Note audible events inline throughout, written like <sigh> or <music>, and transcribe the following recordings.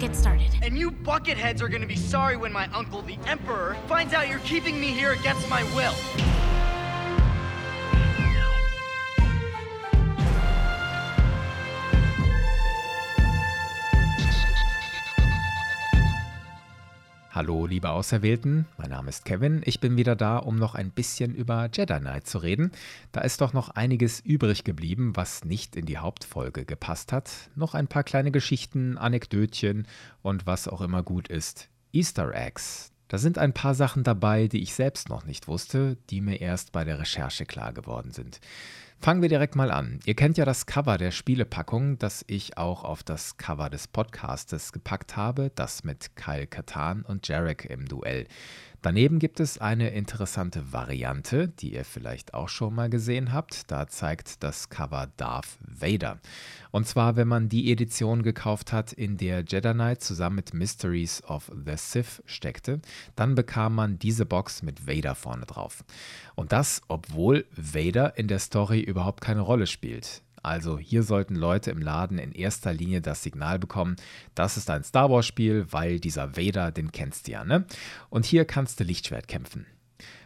get started. And you bucketheads are gonna be sorry when my uncle, the Emperor, finds out you're keeping me here against my will. Hallo, liebe Auserwählten, mein Name ist Kevin. Ich bin wieder da, um noch ein bisschen über Jedi Knight zu reden. Da ist doch noch einiges übrig geblieben, was nicht in die Hauptfolge gepasst hat. Noch ein paar kleine Geschichten, Anekdötchen und was auch immer gut ist. Easter Eggs. Da sind ein paar Sachen dabei, die ich selbst noch nicht wusste, die mir erst bei der Recherche klar geworden sind. Fangen wir direkt mal an. Ihr kennt ja das Cover der Spielepackung, das ich auch auf das Cover des Podcastes gepackt habe, das mit Kyle Katan und Jarek im Duell. Daneben gibt es eine interessante Variante, die ihr vielleicht auch schon mal gesehen habt. Da zeigt das Cover Darth Vader. Und zwar, wenn man die Edition gekauft hat, in der Jedi Knight zusammen mit Mysteries of the Sith steckte, dann bekam man diese Box mit Vader vorne drauf. Und das, obwohl Vader in der Story überhaupt keine Rolle spielt. Also hier sollten Leute im Laden in erster Linie das Signal bekommen, das ist ein Star Wars Spiel, weil dieser Vader, den kennst du ja, ne? Und hier kannst du Lichtschwert kämpfen.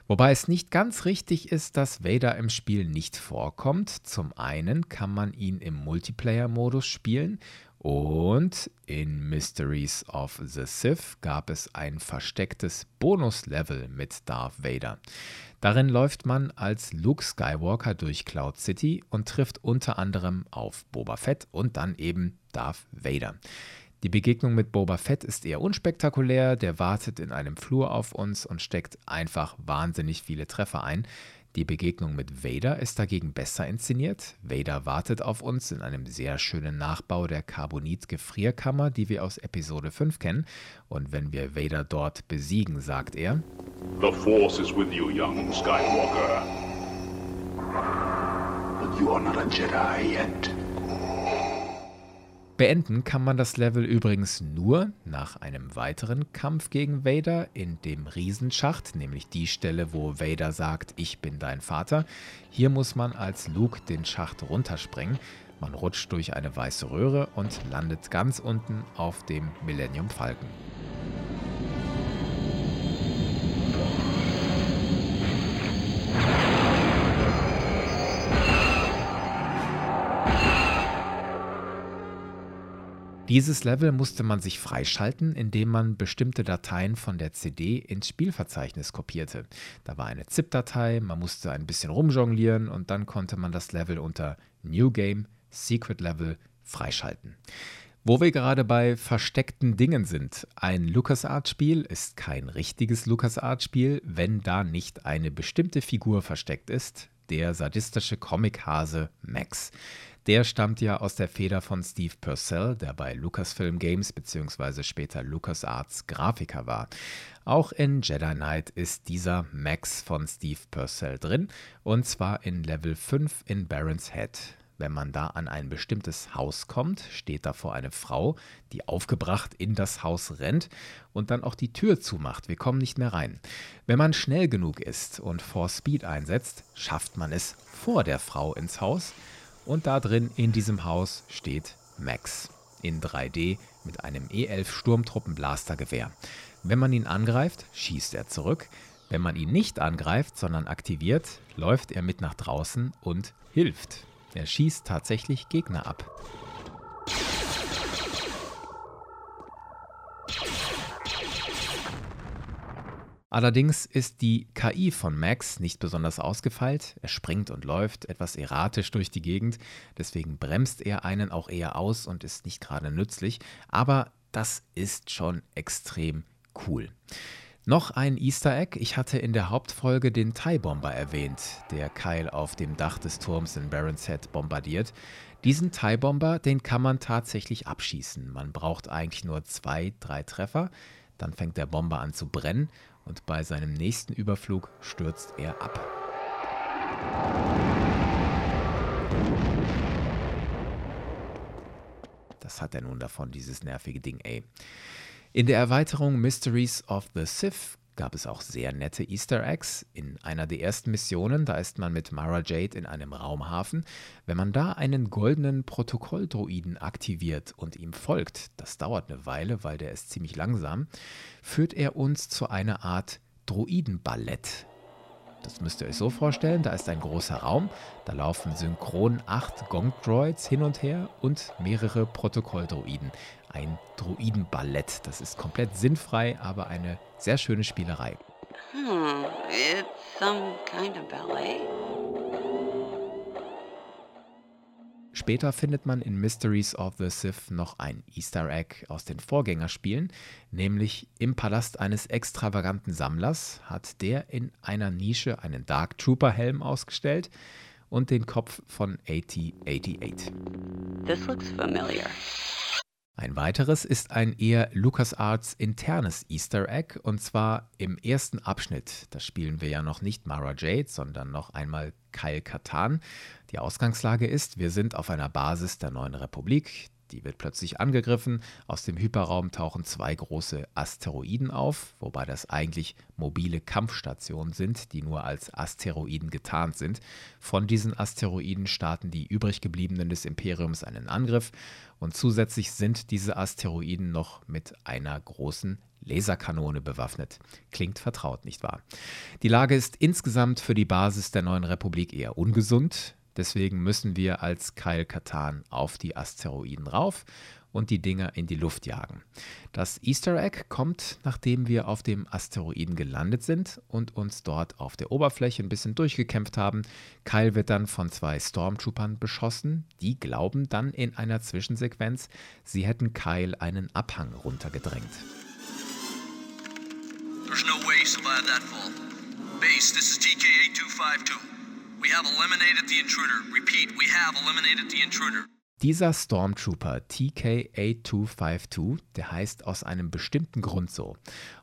Wobei es nicht ganz richtig ist, dass Vader im Spiel nicht vorkommt. Zum einen kann man ihn im Multiplayer-Modus spielen und in Mysteries of the Sith gab es ein verstecktes Bonuslevel mit Darth Vader. Darin läuft man als Luke Skywalker durch Cloud City und trifft unter anderem auf Boba Fett und dann eben Darth Vader. Die Begegnung mit Boba Fett ist eher unspektakulär, der wartet in einem Flur auf uns und steckt einfach wahnsinnig viele Treffer ein. Die Begegnung mit Vader ist dagegen besser inszeniert. Vader wartet auf uns in einem sehr schönen Nachbau der Carbonit-Gefrierkammer, die wir aus Episode 5 kennen. Und wenn wir Vader dort besiegen, sagt er: The Force is with you, young Skywalker. But you are not a Jedi yet. Beenden kann man das Level übrigens nur nach einem weiteren Kampf gegen Vader in dem Riesenschacht, nämlich die Stelle, wo Vader sagt, ich bin dein Vater. Hier muss man als Luke den Schacht runterspringen. Man rutscht durch eine weiße Röhre und landet ganz unten auf dem Millennium Falcon. Dieses Level musste man sich freischalten, indem man bestimmte Dateien von der CD ins Spielverzeichnis kopierte. Da war eine ZIP-Datei, man musste ein bisschen rumjonglieren und dann konnte man das Level unter New Game, Secret Level freischalten. Wo wir gerade bei versteckten Dingen sind. Ein LucasArts-Spiel ist kein richtiges LucasArts-Spiel, wenn da nicht eine bestimmte Figur versteckt ist, der sadistische Comic-Hase Max. Der stammt ja aus der Feder von Steve Purcell, der bei Lucasfilm Games bzw. später LucasArts Grafiker war. Auch in Jedi Knight ist dieser Max von Steve Purcell drin, und zwar in Level 5 in Baron's Head. Wenn man da an ein bestimmtes Haus kommt, steht davor eine Frau, die aufgebracht in das Haus rennt und dann auch die Tür zumacht. Wir kommen nicht mehr rein. Wenn man schnell genug ist und Force Speed einsetzt, schafft man es vor der Frau ins Haus. Und da drin in diesem Haus steht Max in 3D mit einem E11 Sturmtruppenblastergewehr. Wenn man ihn angreift, schießt er zurück. Wenn man ihn nicht angreift, sondern aktiviert, läuft er mit nach draußen und hilft. Er schießt tatsächlich Gegner ab. Allerdings ist die KI von Max nicht besonders ausgefeilt. Er springt und läuft etwas erratisch durch die Gegend. Deswegen bremst er einen auch eher aus und ist nicht gerade nützlich. Aber das ist schon extrem cool. Noch ein Easter Egg. Ich hatte in der Hauptfolge den TIE Bomber erwähnt, der Kyle auf dem Dach des Turms in Barons Head bombardiert. Diesen TIE Bomber, den kann man tatsächlich abschießen. Man braucht eigentlich nur zwei, drei Treffer. Dann fängt der Bomber an zu brennen und bei seinem nächsten Überflug stürzt er ab. Das hat er nun davon, dieses nervige Ding, ey. In der Erweiterung Mysteries of the Sith gab es auch sehr nette Easter Eggs. In einer der ersten Missionen, da ist man mit Mara Jade in einem Raumhafen. Wenn man da einen goldenen Protokolldroiden aktiviert und ihm folgt, das dauert eine Weile, weil der ist ziemlich langsam, führt er uns zu einer Art Droidenballett. Das müsst ihr euch so vorstellen, da ist ein großer Raum, da laufen synchron acht Gong-Droids hin und her und mehrere Protokolldroiden. Ein Droidenballett, das ist komplett sinnfrei, aber eine sehr schöne Spielerei. Hmm, it's some kind of ballet. Später findet man in Mysteries of the Sith noch ein Easter Egg aus den Vorgängerspielen, nämlich im Palast eines extravaganten Sammlers hat der in einer Nische einen Dark Trooper Helm ausgestellt und den Kopf von AT-88. This looks familiar. Ein weiteres ist ein eher LucasArts internes Easter Egg und zwar im ersten Abschnitt. Da spielen wir ja noch nicht Mara Jade, sondern noch einmal Kyle Katan. Die Ausgangslage ist, wir sind auf einer Basis der neuen Republik. Die wird plötzlich angegriffen. Aus dem Hyperraum tauchen zwei große Asteroiden auf, wobei das eigentlich mobile Kampfstationen sind, die nur als Asteroiden getarnt sind. Von diesen Asteroiden starten die übrig gebliebenen des Imperiums einen Angriff und zusätzlich sind diese Asteroiden noch mit einer großen Laserkanone bewaffnet. Klingt vertraut, nicht wahr? Die Lage ist insgesamt für die Basis der neuen Republik eher ungesund. Deswegen müssen wir als Kyle Katan auf die Asteroiden rauf und die Dinger in die Luft jagen. Das Easter Egg kommt, nachdem wir auf dem Asteroiden gelandet sind und uns dort auf der Oberfläche ein bisschen durchgekämpft haben. Kyle wird dann von zwei Stormtroopern beschossen. Die glauben dann in einer Zwischensequenz, sie hätten Kyle einen Abhang runtergedrängt. There's no way he survived that fall. Base, this is TK-8252. Dieser Stormtrooper TK-8252, der heißt aus einem bestimmten Grund so.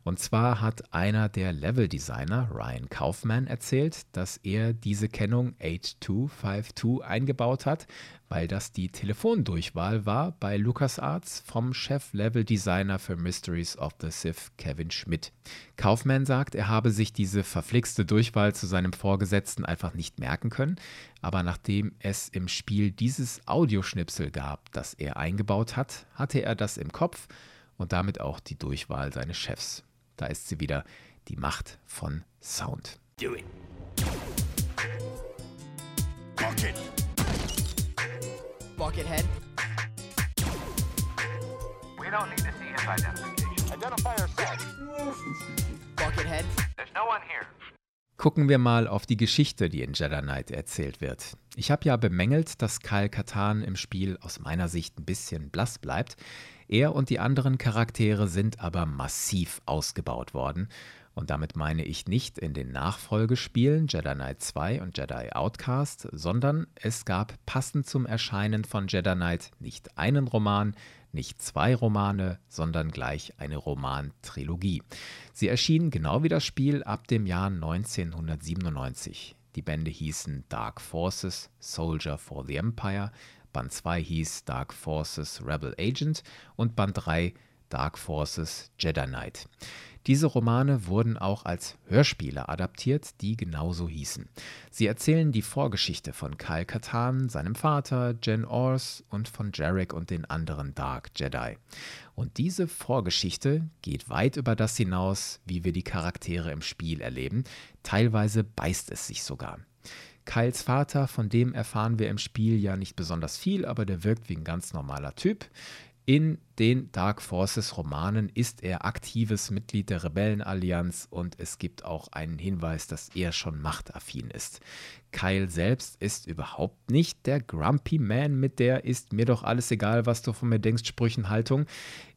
Und zwar hat einer der Leveldesigner, Ryan Kaufman, erzählt, dass er diese Kennung 8252 eingebaut hat, weil das die Telefondurchwahl war bei LucasArts vom Chef-Level-Designer für Mysteries of the Sith, Kevin Schmidt. Kaufman sagt, er habe sich diese verflixte Durchwahl zu seinem Vorgesetzten einfach nicht merken können, aber nachdem es im Spiel dieses Audioschnipsel gab, das er eingebaut hat, hatte er das im Kopf und damit auch die Durchwahl seines Chefs. Da ist sie wieder, die Macht von Sound. Do it. Rocket. Buckethead. We don't need to see his identification. Identify yourself. Buckethead. There's no one here. Gucken wir mal auf die Geschichte, die in Jedi Knight erzählt wird. Ich habe ja bemängelt, dass Kyle Katan im Spiel aus meiner Sicht ein bisschen blass bleibt. Er und die anderen Charaktere sind aber massiv ausgebaut worden und damit meine ich nicht in den Nachfolgespielen Jedi Knight 2 und Jedi Outcast, sondern es gab passend zum Erscheinen von Jedi Knight nicht einen Roman, nicht zwei Romane, sondern gleich eine Romantrilogie. Sie erschienen genau wie das Spiel ab dem Jahr 1997. Die Bände hießen Dark Forces, Soldier for the Empire, Band 2 hieß Dark Forces Rebel Agent und Band 3 Dark Forces Jedi Knight. Diese Romane wurden auch als Hörspiele adaptiert, die genauso hießen. Sie erzählen die Vorgeschichte von Kyle Katan, seinem Vater, Jen Ors und von Jarek und den anderen Dark Jedi. Und diese Vorgeschichte geht weit über das hinaus, wie wir die Charaktere im Spiel erleben. Teilweise beißt es sich sogar. Kyles Vater, von dem erfahren wir im Spiel ja nicht besonders viel, aber der wirkt wie ein ganz normaler Typ. In den Dark Forces Romanen ist er aktives Mitglied der Rebellenallianz und es gibt auch einen Hinweis, dass er schon machtaffin ist. Kyle selbst ist überhaupt nicht der Grumpy Man mit der ist mir doch alles egal, was du von mir denkst, Sprüchenhaltung.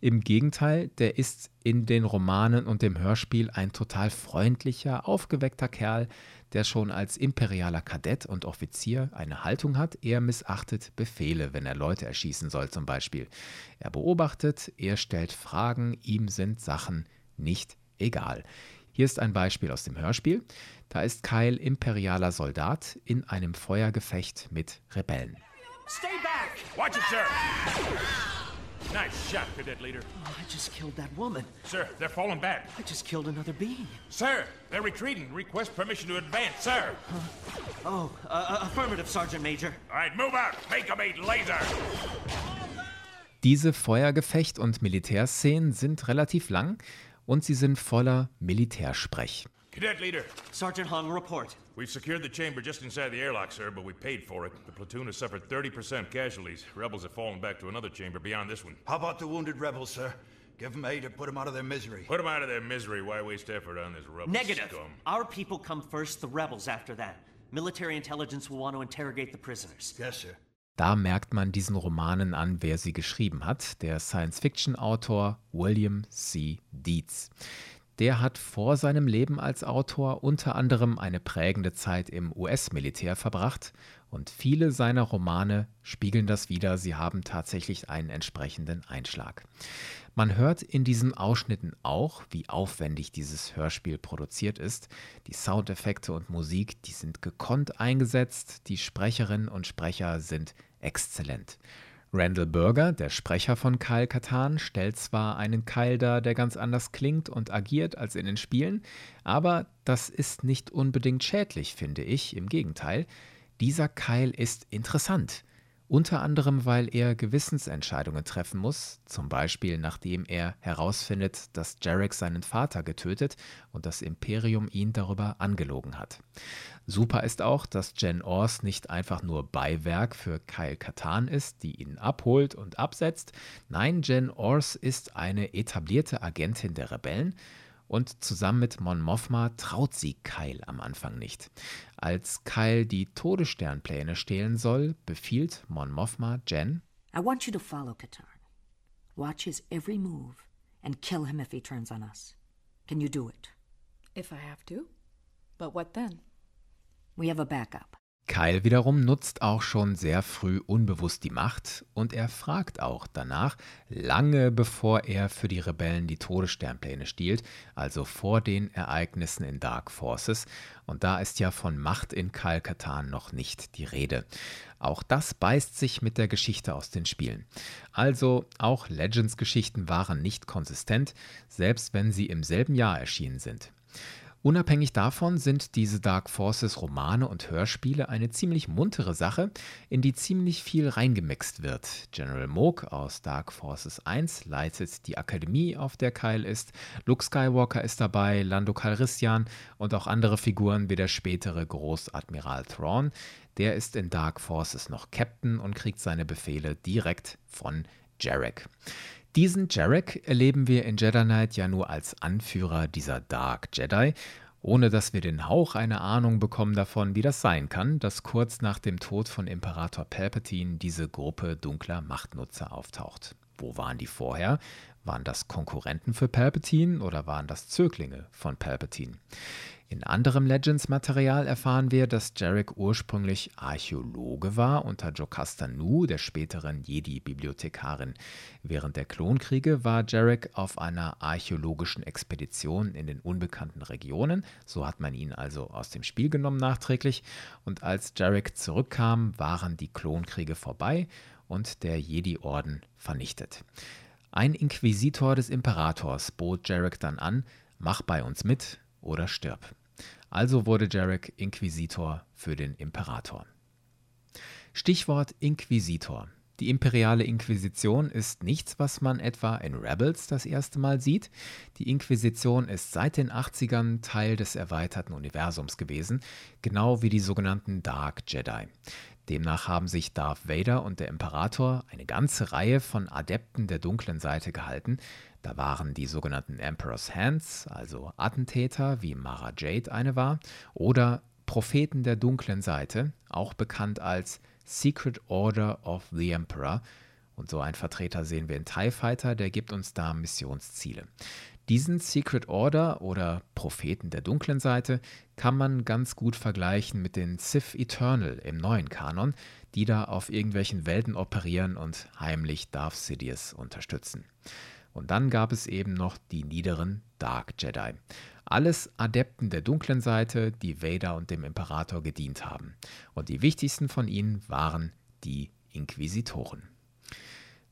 Im Gegenteil, der ist in den Romanen und dem Hörspiel ein total freundlicher, aufgeweckter Kerl, der schon als imperialer Kadett und Offizier eine Haltung hat. Er missachtet Befehle, wenn er Leute erschießen soll zum Beispiel. Er beobachtet, er stellt Fragen, ihm sind Sachen nicht egal. Hier ist ein Beispiel aus dem Hörspiel. Da ist Kyle imperialer Soldat in einem Feuergefecht mit Rebellen. Stay back! Watch it, sir! Nice shot, Cadet Leader. Oh, I just killed that woman. Sir, they're falling back. I just killed another being. Sir, they're retreating. Request permission to advance, sir. Oh, uh, affirmative, Sergeant Major. All right, move out. Make them eat laser. Diese Feuergefecht- und Militärszenen sind relativ lang und sie sind voller Militärsprech. Cadet Leader, Sergeant Hong, report. we've secured the chamber just inside the airlock, sir, but we paid for it. The platoon has suffered 30% casualties. Rebels have fallen back to another chamber beyond this one. How about the wounded rebels, sir? Give them aid to put them out of their misery. Put them out of their misery. Why waste effort on this rebel Negative. scum? Our people come first, the rebels after that. Military intelligence will want to interrogate the prisoners. Yes, sir. Da merkt man diesen Romanen an, wer sie geschrieben hat, der Science-Fiction-Autor William C. Dietz. Der hat vor seinem Leben als Autor unter anderem eine prägende Zeit im US-Militär verbracht und viele seiner Romane spiegeln das wider, sie haben tatsächlich einen entsprechenden Einschlag. Man hört in diesen Ausschnitten auch, wie aufwendig dieses Hörspiel produziert ist. Die Soundeffekte und Musik, die sind gekonnt eingesetzt, die Sprecherinnen und Sprecher sind exzellent. Randall Berger, der Sprecher von Kyle Katan, stellt zwar einen Kyle dar, der ganz anders klingt und agiert als in den Spielen, aber das ist nicht unbedingt schädlich, finde ich, im Gegenteil. Dieser Kyle ist interessant. Unter anderem, weil er Gewissensentscheidungen treffen muss, zum Beispiel nachdem er herausfindet, dass Jarek seinen Vater getötet und das Imperium ihn darüber angelogen hat. Super ist auch, dass Jen Ors nicht einfach nur Beiwerk für Kyle Katan ist, die ihn abholt und absetzt. Nein, Jen Ors ist eine etablierte Agentin der Rebellen und zusammen mit Mon Mothma traut sie Kyle am Anfang nicht. Als Kyle die Todessternpläne stehlen soll, befiehlt Mon Mothma Jen, I want you to follow Katarn. Watch his every move and kill him if he turns on us. Can you do it? If I have to. But what then? We have a backup. Kyle wiederum nutzt auch schon sehr früh unbewusst die Macht und er fragt auch danach, lange bevor er für die Rebellen die Todessternpläne stiehlt, also vor den Ereignissen in Dark Forces. Und da ist ja von Macht in Kyle Katan noch nicht die Rede. Auch das beißt sich mit der Geschichte aus den Spielen. Also auch Legends-Geschichten waren nicht konsistent, selbst wenn sie im selben Jahr erschienen sind. Unabhängig davon sind diese Dark Forces Romane und Hörspiele eine ziemlich muntere Sache, in die ziemlich viel reingemixt wird. General Moog aus Dark Forces 1 leitet die Akademie, auf der Kyle ist. Luke Skywalker ist dabei, Lando Calrissian und auch andere Figuren wie der spätere Großadmiral Thrawn. Der ist in Dark Forces noch Captain und kriegt seine Befehle direkt von Jarek. Diesen Jarek erleben wir in Jedi Knight ja nur als Anführer dieser Dark Jedi, ohne dass wir den Hauch einer Ahnung bekommen davon, wie das sein kann, dass kurz nach dem Tod von Imperator Palpatine diese Gruppe dunkler Machtnutzer auftaucht. Wo waren die vorher? Waren das Konkurrenten für Palpatine oder waren das Zöglinge von Palpatine? In anderem Legends-Material erfahren wir, dass Jarek ursprünglich Archäologe war unter Jocasta Nu, der späteren Jedi-Bibliothekarin. Während der Klonkriege war Jarek auf einer archäologischen Expedition in den unbekannten Regionen, so hat man ihn also aus dem Spiel genommen nachträglich, und als Jarek zurückkam, waren die Klonkriege vorbei und der Jedi-Orden vernichtet. Ein Inquisitor des Imperators bot Jarek dann an, mach bei uns mit oder stirb. Also wurde Jarek Inquisitor für den Imperator. Stichwort Inquisitor. Die imperiale Inquisition ist nichts, was man etwa in Rebels das erste Mal sieht. Die Inquisition ist seit den 80ern Teil des erweiterten Universums gewesen, genau wie die sogenannten Dark Jedi. Demnach haben sich Darth Vader und der Imperator eine ganze Reihe von Adepten der dunklen Seite gehalten. Da waren die sogenannten Emperor's Hands, also Attentäter, wie Mara Jade eine war, oder Propheten der dunklen Seite, auch bekannt als Secret Order of the Emperor. Und so ein Vertreter sehen wir in TIE Fighter, der gibt uns da Missionsziele. Diesen Secret Order oder Propheten der dunklen Seite kann man ganz gut vergleichen mit den Sith Eternal im neuen Kanon, die da auf irgendwelchen Welten operieren und heimlich Darth Sidious unterstützen. Und dann gab es eben noch die niederen Dark Jedi. Alles Adepten der dunklen Seite, die Vader und dem Imperator gedient haben. Und die wichtigsten von ihnen waren die Inquisitoren.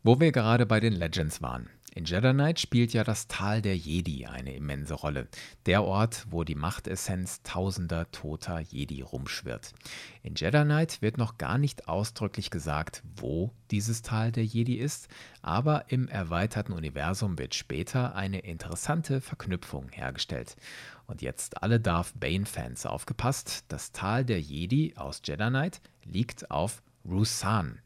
Wo wir gerade bei den Legends waren. In Jedi Knight spielt ja das Tal der Jedi eine immense Rolle. Der Ort, wo die Machtessenz tausender toter Jedi rumschwirrt. In Jedi Knight wird noch gar nicht ausdrücklich gesagt, wo dieses Tal der Jedi ist, aber im erweiterten Universum wird später eine interessante Verknüpfung hergestellt. Und jetzt alle Darth Bane-Fans aufgepasst, das Tal der Jedi aus Jedi Knight liegt auf Rusan,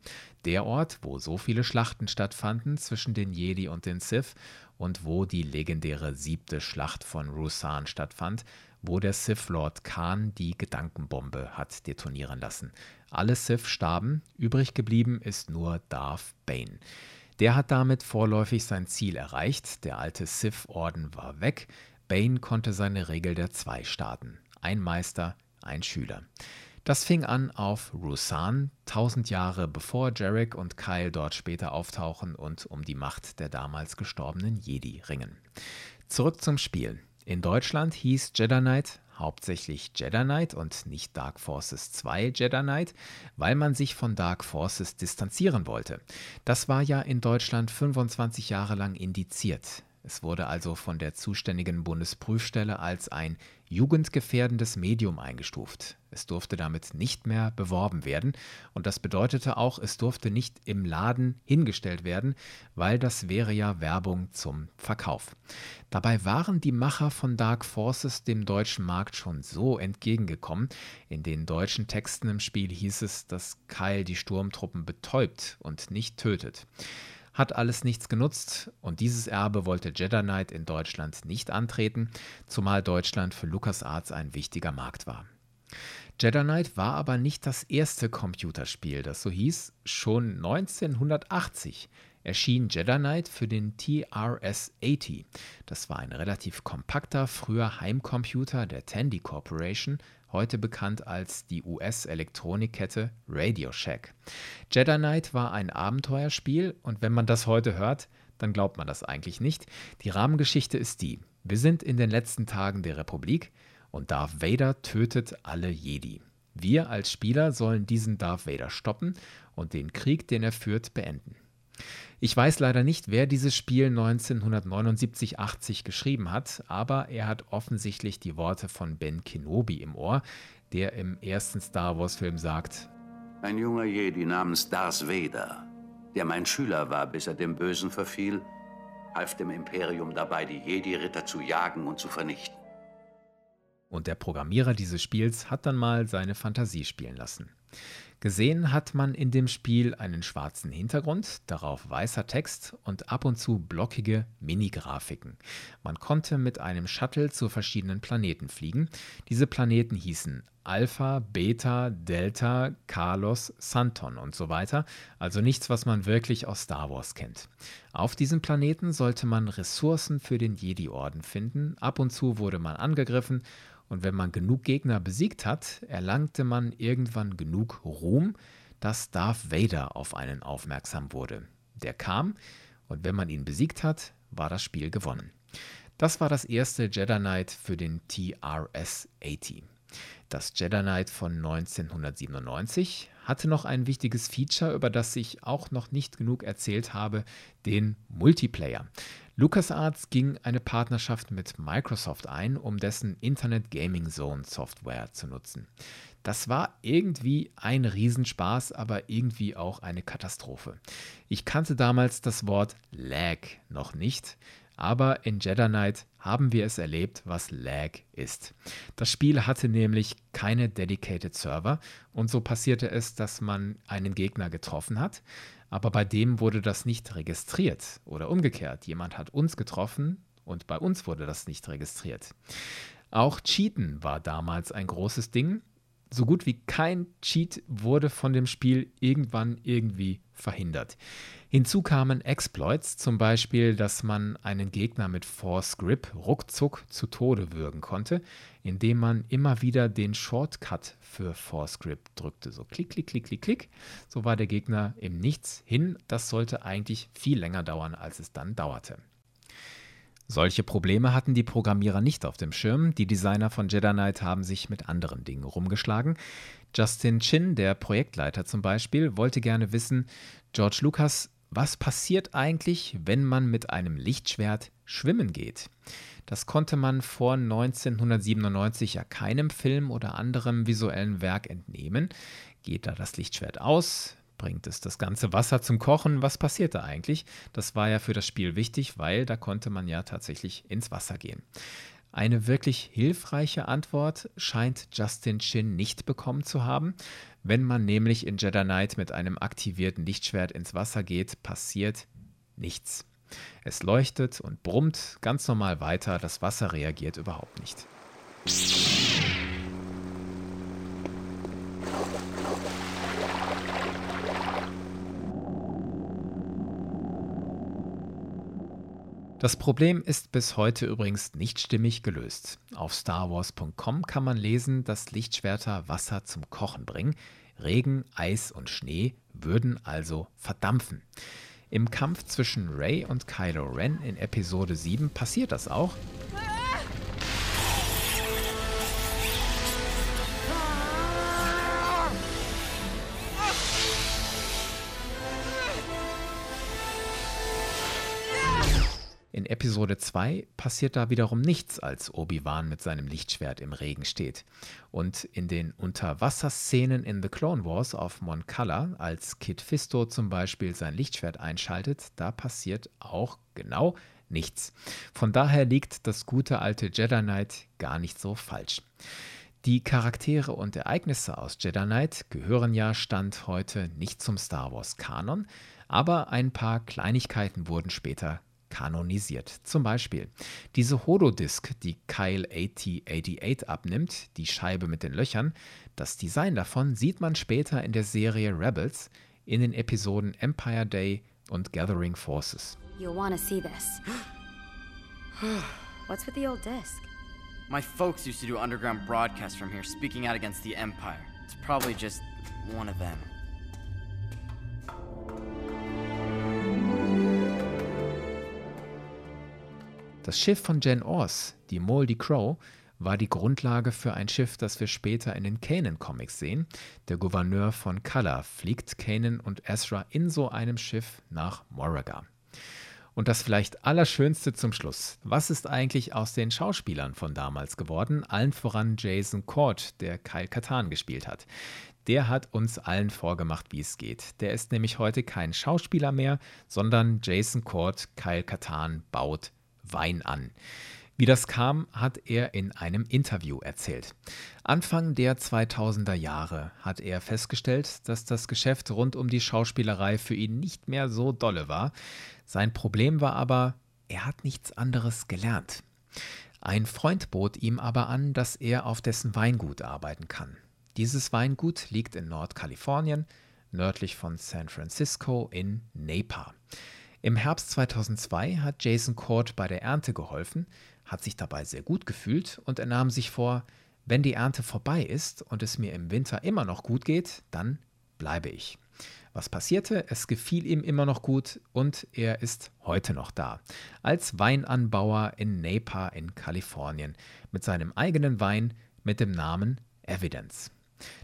der Ort, wo so viele Schlachten stattfanden zwischen den Jedi und den Sith und wo die legendäre siebte Schlacht von Rusan stattfand, wo der Sith Lord Khan die Gedankenbombe hat detonieren lassen. Alle Sith starben, übrig geblieben ist nur Darth Bane. Der hat damit vorläufig sein Ziel erreicht, der alte Sith-Orden war weg, Bane konnte seine Regel der Zwei starten. Ein Meister, ein Schüler. Das fing an auf Rusan, tausend Jahre bevor Jarek und Kyle dort später auftauchen und um die Macht der damals gestorbenen Jedi ringen. Zurück zum Spiel. In Deutschland hieß Jedi Knight hauptsächlich Jedi Knight und nicht Dark Forces 2 Jedi Knight, weil man sich von Dark Forces distanzieren wollte. Das war ja in Deutschland 25 Jahre lang indiziert. Es wurde also von der zuständigen Bundesprüfstelle als ein jugendgefährdendes Medium eingestuft. Es durfte damit nicht mehr beworben werden und das bedeutete auch, es durfte nicht im Laden hingestellt werden, weil das wäre ja Werbung zum Verkauf. Dabei waren die Macher von Dark Forces dem deutschen Markt schon so entgegengekommen. In den deutschen Texten im Spiel hieß es, dass Kyle die Sturmtruppen betäubt und nicht tötet hat alles nichts genutzt und dieses Erbe wollte Jedi Knight in Deutschland nicht antreten, zumal Deutschland für LucasArts ein wichtiger Markt war. Jedi Knight war aber nicht das erste Computerspiel, das so hieß. Schon 1980 erschien Jedi Knight für den TRS-80. Das war ein relativ kompakter, früher Heimcomputer der Tandy Corporation heute bekannt als die US-Elektronikkette Radio Shack. Jedi Knight war ein Abenteuerspiel und wenn man das heute hört, dann glaubt man das eigentlich nicht. Die Rahmengeschichte ist die. Wir sind in den letzten Tagen der Republik und Darth Vader tötet alle Jedi. Wir als Spieler sollen diesen Darth Vader stoppen und den Krieg, den er führt, beenden. Ich weiß leider nicht, wer dieses Spiel 1979-80 geschrieben hat, aber er hat offensichtlich die Worte von Ben Kenobi im Ohr, der im ersten Star Wars-Film sagt: Ein junger Jedi namens Darth Vader, der mein Schüler war, bis er dem Bösen verfiel, half dem Imperium dabei, die Jedi-Ritter zu jagen und zu vernichten. Und der Programmierer dieses Spiels hat dann mal seine Fantasie spielen lassen. Gesehen hat man in dem Spiel einen schwarzen Hintergrund, darauf weißer Text und ab und zu blockige Mini-Grafiken. Man konnte mit einem Shuttle zu verschiedenen Planeten fliegen. Diese Planeten hießen Alpha, Beta, Delta, Carlos, Santon und so weiter, also nichts, was man wirklich aus Star Wars kennt. Auf diesem Planeten sollte man Ressourcen für den Jedi-Orden finden, ab und zu wurde man angegriffen und wenn man genug Gegner besiegt hat, erlangte man irgendwann genug Ruhm, dass Darth Vader auf einen aufmerksam wurde. Der kam und wenn man ihn besiegt hat, war das Spiel gewonnen. Das war das erste Jedi Knight für den TRS-80. Das Jedi Knight von 1997 hatte noch ein wichtiges Feature, über das ich auch noch nicht genug erzählt habe, den Multiplayer. LucasArts ging eine Partnerschaft mit Microsoft ein, um dessen Internet Gaming Zone Software zu nutzen. Das war irgendwie ein Riesenspaß, aber irgendwie auch eine Katastrophe. Ich kannte damals das Wort Lag noch nicht, aber in Jedi Knight haben wir es erlebt, was Lag ist. Das Spiel hatte nämlich keine dedicated Server und so passierte es, dass man einen Gegner getroffen hat, aber bei dem wurde das nicht registriert oder umgekehrt. Jemand hat uns getroffen und bei uns wurde das nicht registriert. Auch Cheaten war damals ein großes Ding. So gut wie kein Cheat wurde von dem Spiel irgendwann irgendwie verhindert. Hinzu kamen Exploits, zum Beispiel, dass man einen Gegner mit Force Grip ruckzuck zu Tode würgen konnte, indem man immer wieder den Shortcut für Force Grip drückte. So klick, klick, klick, klick, klick. So war der Gegner im Nichts hin. Das sollte eigentlich viel länger dauern, als es dann dauerte. Solche Probleme hatten die Programmierer nicht auf dem Schirm. Die Designer von Jedi Knight haben sich mit anderen Dingen rumgeschlagen. Justin Chin, der Projektleiter zum Beispiel, wollte gerne wissen, George Lucas, was passiert eigentlich, wenn man mit einem Lichtschwert schwimmen geht? Das konnte man vor 1997 ja keinem Film oder anderem visuellen Werk entnehmen. Geht da das Lichtschwert aus? Bringt es das ganze Wasser zum Kochen? Was passiert da eigentlich? Das war ja für das Spiel wichtig, weil da konnte man ja tatsächlich ins Wasser gehen. Eine wirklich hilfreiche Antwort scheint Justin Chin nicht bekommen zu haben. Wenn man nämlich in Jedi Knight mit einem aktivierten Lichtschwert ins Wasser geht, passiert nichts. Es leuchtet und brummt ganz normal weiter, das Wasser reagiert überhaupt nicht. Das Problem ist bis heute übrigens nicht stimmig gelöst. Auf starwars.com kann man lesen, dass Lichtschwerter Wasser zum Kochen bringen. Regen, Eis und Schnee würden also verdampfen. Im Kampf zwischen Rey und Kylo Ren in Episode 7 passiert das auch. Episode 2 passiert da wiederum nichts, als Obi-Wan mit seinem Lichtschwert im Regen steht. Und in den Unterwasserszenen in The Clone Wars auf Mon Cala, als Kit Fisto zum Beispiel sein Lichtschwert einschaltet, da passiert auch genau nichts. Von daher liegt das gute alte Jedi Knight gar nicht so falsch. Die Charaktere und Ereignisse aus Jedi Knight gehören ja Stand heute nicht zum Star Wars Kanon, aber ein paar Kleinigkeiten wurden später kanonisiert. Zum Beispiel diese Holodisc, die Kyle AT-88 abnimmt, die Scheibe mit den Löchern, das Design davon sieht man später in der Serie Rebels in den Episoden Empire Day und Gathering Forces. You'll want to see this. <gasps> What's with the old disc? My folks used to do underground broadcasts from here, speaking out against the Empire. It's probably just one of them. Das Schiff von Jen Ors, die Moldy Crow, war die Grundlage für ein Schiff, das wir später in den Kanan-Comics sehen. Der Gouverneur von Kala fliegt Kanan und Ezra in so einem Schiff nach Moraga. Und das vielleicht Allerschönste zum Schluss. Was ist eigentlich aus den Schauspielern von damals geworden? Allen voran Jason Cord, der Kyle Katan gespielt hat. Der hat uns allen vorgemacht, wie es geht. Der ist nämlich heute kein Schauspieler mehr, sondern Jason Cord, Kyle Katan, baut Wein an. Wie das kam, hat er in einem Interview erzählt. Anfang der 2000er Jahre hat er festgestellt, dass das Geschäft rund um die Schauspielerei für ihn nicht mehr so dolle war. Sein Problem war aber, er hat nichts anderes gelernt. Ein Freund bot ihm aber an, dass er auf dessen Weingut arbeiten kann. Dieses Weingut liegt in Nordkalifornien, nördlich von San Francisco in Napa. Im Herbst 2002 hat Jason Cord bei der Ernte geholfen, hat sich dabei sehr gut gefühlt und er nahm sich vor, wenn die Ernte vorbei ist und es mir im Winter immer noch gut geht, dann bleibe ich. Was passierte? Es gefiel ihm immer noch gut und er ist heute noch da. Als Weinanbauer in Napa in Kalifornien mit seinem eigenen Wein mit dem Namen Evidence.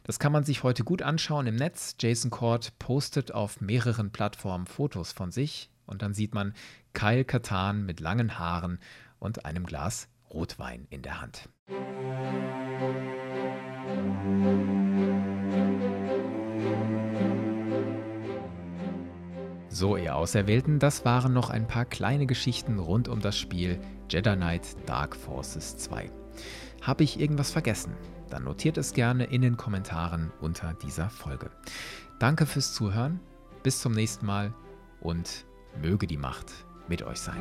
Das kann man sich heute gut anschauen im Netz. Jason Cord postet auf mehreren Plattformen Fotos von sich, und dann sieht man Kyle Katan mit langen Haaren und einem Glas Rotwein in der Hand. So, ihr Auserwählten, das waren noch ein paar kleine Geschichten rund um das Spiel Jedi Knight Dark Forces 2. Habe ich irgendwas vergessen? Dann notiert es gerne in den Kommentaren unter dieser Folge. Danke fürs Zuhören, bis zum nächsten Mal und Möge die Macht mit euch sein.